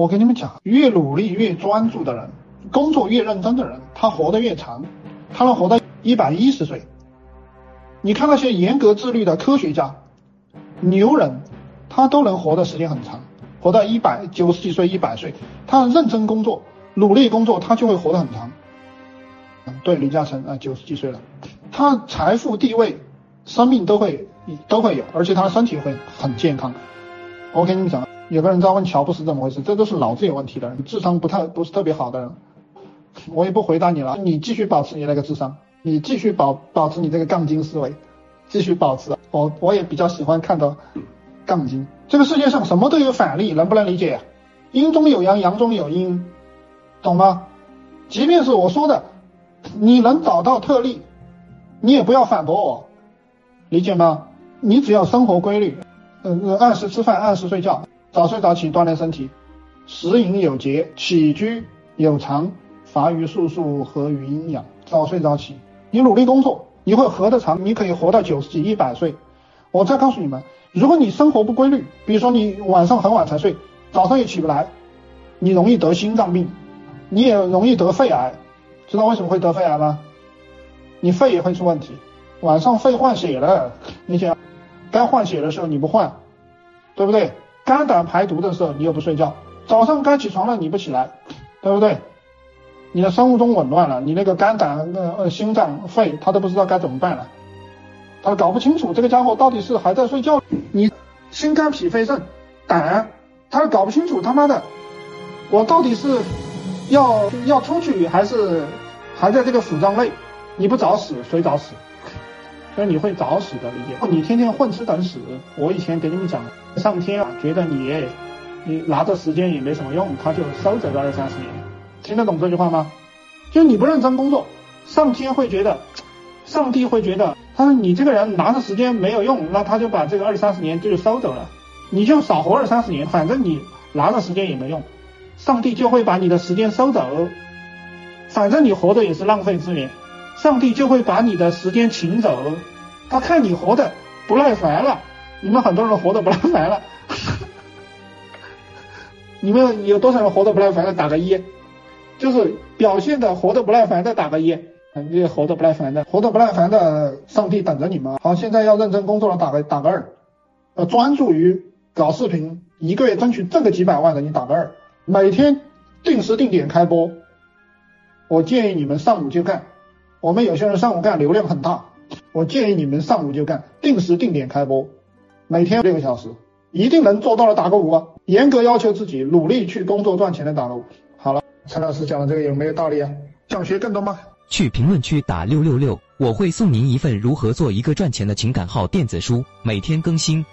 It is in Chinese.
我跟你们讲，越努力、越专注的人，工作越认真的人，他活得越长，他能活到一百一十岁。你看那些严格自律的科学家、牛人，他都能活的时间很长，活到一百九十几岁、一百岁。他认真工作、努力工作，他就会活得很长。对，李嘉诚啊，九十几岁了，他财富、地位、生命都会都会有，而且他的身体会很健康。我跟你们讲，有个人在问乔布斯怎么回事，这都是脑子有问题的人，智商不太不是特别好的人。我也不回答你了，你继续保持你那个智商，你继续保保持你这个杠精思维，继续保持。我我也比较喜欢看到杠精。这个世界上什么都有反例，能不能理解？阴中有阳，阳中有阴，懂吗？即便是我说的，你能找到特例，你也不要反驳我，理解吗？你只要生活规律。嗯嗯，按时吃饭，按时睡觉，早睡早起锻炼身体，食饮有节，起居有常，乏于术数，和于阴阳。早睡早起，你努力工作，你会活得长，你可以活到九十几、一百岁。我再告诉你们，如果你生活不规律，比如说你晚上很晚才睡，早上也起不来，你容易得心脏病，你也容易得肺癌。知道为什么会得肺癌吗？你肺也会出问题，晚上肺换血了，你想。该换血的时候你不换，对不对？肝胆排毒的时候你又不睡觉，早上该起床了你不起来，对不对？你的生物钟紊乱了，你那个肝胆、呃心脏、肺他都不知道该怎么办了，他搞不清楚这个家伙到底是还在睡觉，你心肝脾肺肾胆，他搞不清楚他妈的，我到底是要要出去还是还在这个腹脏内？你不找死谁找死？所以你会早死的，理解？你天天混吃等死。我以前给你们讲，上天啊，觉得你你拿着时间也没什么用，他就收走个二三十年。听得懂这句话吗？就你不认真工作，上天会觉得，上帝会觉得，他说你这个人拿着时间没有用，那他就把这个二三十年就收走了。你就少活二三十年，反正你拿着时间也没用，上帝就会把你的时间收走。反正你活的也是浪费资源。上帝就会把你的时间请走，他看你活的不耐烦了。你们很多人活的不耐烦了，你们有多少人活的不耐烦的？打个一，就是表现的活的不耐烦的打个一。你活的不耐烦的，活的不耐烦的，上帝等着你们。好，现在要认真工作了，打个打个二。呃，专注于搞视频，一个月争取挣个几百万的，你打个二。每天定时定点开播，我建议你们上午就干。我们有些人上午干流量很大，我建议你们上午就干，定时定点开播，每天六个小时，一定能做到的打个五啊！严格要求自己，努力去工作赚钱的打个五。好了，陈老师讲的这个有没有道理啊？想学更多吗？去评论区打六六六，我会送您一份如何做一个赚钱的情感号电子书，每天更新。